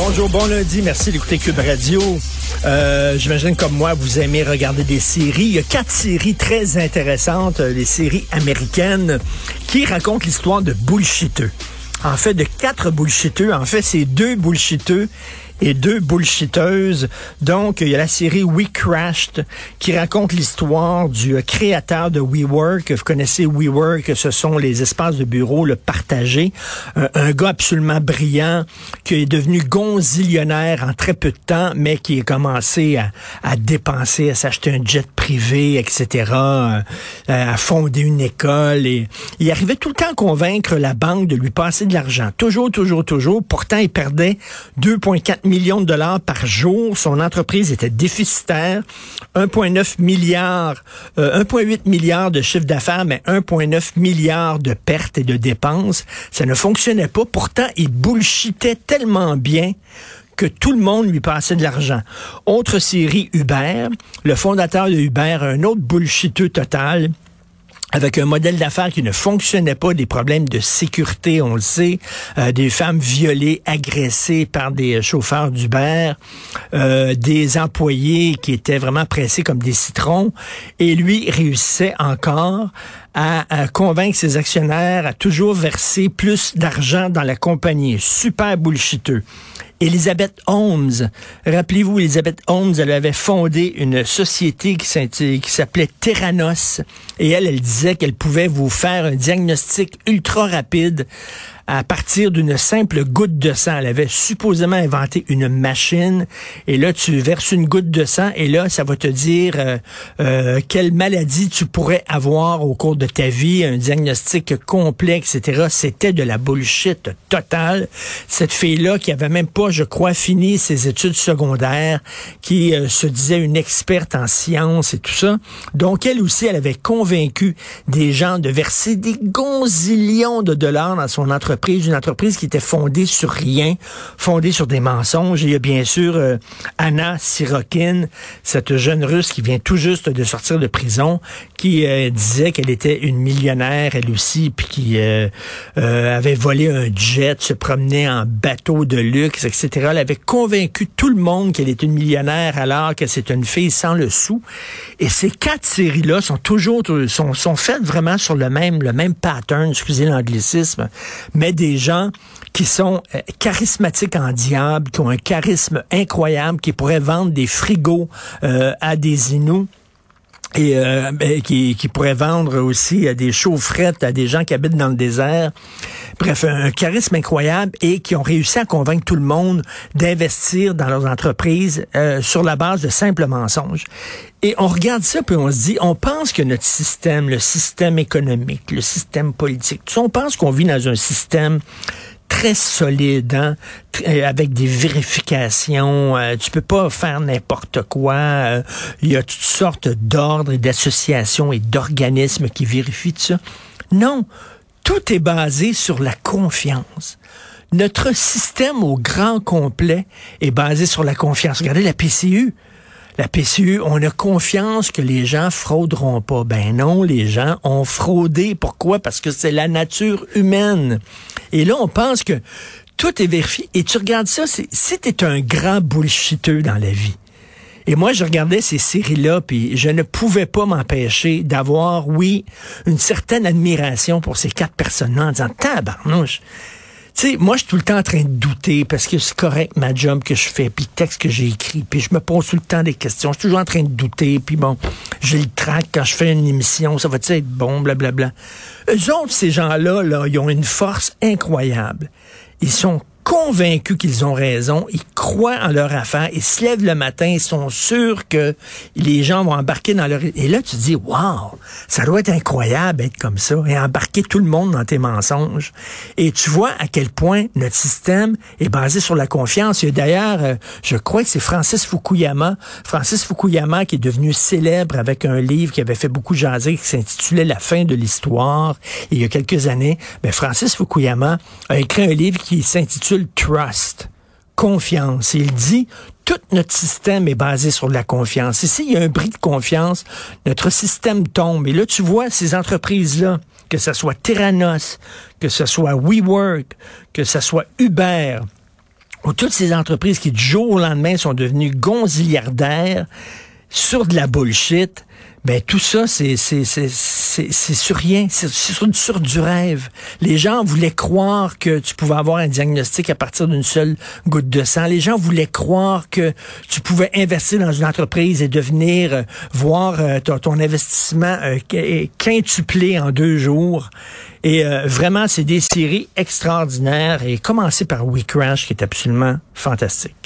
Bonjour, bon lundi. Merci d'écouter Cube Radio. Euh, J'imagine comme moi, vous aimez regarder des séries. Il y a quatre séries très intéressantes, euh, des séries américaines qui racontent l'histoire de bullshiteux. En fait, de quatre bullshiteux. En fait, c'est deux bullshiteux et deux bullshiteuses. Donc, il y a la série We Crashed qui raconte l'histoire du créateur de WeWork. Vous connaissez WeWork, ce sont les espaces de bureau le partagé. Euh, un gars absolument brillant qui est devenu gonzillionnaire en très peu de temps, mais qui a commencé à, à dépenser, à s'acheter un jet privé, etc., euh, à fonder une école. Il arrivait tout le temps à convaincre la banque de lui passer de l'argent. Toujours, toujours, toujours. Pourtant, il perdait 2,4 millions de dollars par jour. Son entreprise était déficitaire. 1,9 milliard, euh, 1,8 milliard de chiffre d'affaires, mais 1,9 milliard de pertes et de dépenses. Ça ne fonctionnait pas. Pourtant, il bullshitait tellement bien que tout le monde lui passait de l'argent. Autre série, Uber. Le fondateur de Uber, un autre bullshiteux total avec un modèle d'affaires qui ne fonctionnait pas, des problèmes de sécurité, on le sait, euh, des femmes violées, agressées par des chauffeurs d'Uber, euh, des employés qui étaient vraiment pressés comme des citrons, et lui réussissait encore à, convaincre ses actionnaires à toujours verser plus d'argent dans la compagnie. Super bullshiteux. Elizabeth Holmes. Rappelez-vous, Elizabeth Holmes, elle avait fondé une société qui s'appelait Terranos. Et elle, elle disait qu'elle pouvait vous faire un diagnostic ultra rapide à partir d'une simple goutte de sang. Elle avait supposément inventé une machine. Et là, tu verses une goutte de sang et là, ça va te dire euh, euh, quelle maladie tu pourrais avoir au cours de ta vie, un diagnostic complet, etc. C'était de la bullshit totale. Cette fille-là, qui avait même pas, je crois, fini ses études secondaires, qui euh, se disait une experte en sciences et tout ça. Donc, elle aussi, elle avait convaincu des gens de verser des gonzillions de dollars dans son entreprise, une entreprise qui était fondée sur rien, fondée sur des mensonges. Il y a bien sûr euh, Anna Sirokin, cette jeune russe qui vient tout juste de sortir de prison, qui euh, disait qu'elle était une millionnaire, elle aussi, puis qui euh, avait volé un jet, se promenait en bateau de luxe, etc. Elle avait convaincu tout le monde qu'elle était une millionnaire alors que c'est une fille sans le sou. Et ces quatre séries-là sont toujours sont, sont faites vraiment sur le même le même pattern, excusez l'anglicisme, mais des gens qui sont euh, charismatiques en diable, qui ont un charisme incroyable, qui pourraient vendre des frigos euh, à des Inuits et euh, ben, qui, pourrait vendre aussi à des chaufferettes à des gens qui habitent dans le désert. Bref, un charisme incroyable et qui ont réussi à convaincre tout le monde d'investir dans leurs entreprises sur la base de simples mensonges. Et on regarde ça puis on se dit, on pense que notre système, le système économique, le système politique, tout on pense qu'on vit dans un système très solide, hein, euh, avec des vérifications. Euh, tu peux pas faire n'importe quoi. Euh, Il y a toutes sortes d'ordres et d'associations et d'organismes qui vérifient tout ça. Non. tout est basé sur la confiance. Notre système au grand complet est basé sur la confiance. Regardez la PCU. La PCU, on a confiance que les gens frauderont pas. Ben non, les gens ont fraudé. Pourquoi? Parce que c'est la nature humaine. Et là, on pense que tout est vérifié. Et tu regardes ça, t'es un grand bullshiteux dans la vie, et moi, je regardais ces séries-là, puis je ne pouvais pas m'empêcher d'avoir, oui, une certaine admiration pour ces quatre personnes-là en disant, tabarnouche, tu sais, moi, je suis tout le temps en train de douter parce que c'est correct ma job que je fais, puis le texte que j'ai écrit, puis je me pose tout le temps des questions. Je suis toujours en train de douter, puis bon, j'ai le trac quand je fais une émission, ça va-tu être bon, blablabla. Eux autres, ces gens-là, là, ils ont une force incroyable. Ils sont convaincus qu'ils ont raison, ils croient en leur affaire, ils se lèvent le matin, ils sont sûrs que les gens vont embarquer dans leur... Et là, tu dis, wow, ça doit être incroyable d'être comme ça et embarquer tout le monde dans tes mensonges. Et tu vois à quel point notre système est basé sur la confiance. A d'ailleurs, euh, je crois que c'est Francis Fukuyama, Francis Fukuyama qui est devenu célèbre avec un livre qui avait fait beaucoup jaser, qui s'intitulait La fin de l'histoire. Il y a quelques années, ben Francis Fukuyama a écrit un livre qui s'intitule trust, confiance. Il dit, tout notre système est basé sur la confiance. Et s'il y a un bris de confiance, notre système tombe. Et là, tu vois ces entreprises-là, que ce soit Terranos, que ce soit WeWork, que ce soit Uber, ou toutes ces entreprises qui, du jour au lendemain, sont devenues gonziliardaires sur de la bullshit, ben tout ça, c'est c'est sur rien, c'est sur, du rêve. Les gens voulaient croire que tu pouvais avoir un diagnostic à partir d'une seule goutte de sang. Les gens voulaient croire que tu pouvais investir dans une entreprise et devenir euh, voir euh, ton, investissement euh, quintuplé en deux jours. Et euh, vraiment, c'est des séries extraordinaires. Et commencer par We Crash, qui est absolument fantastique.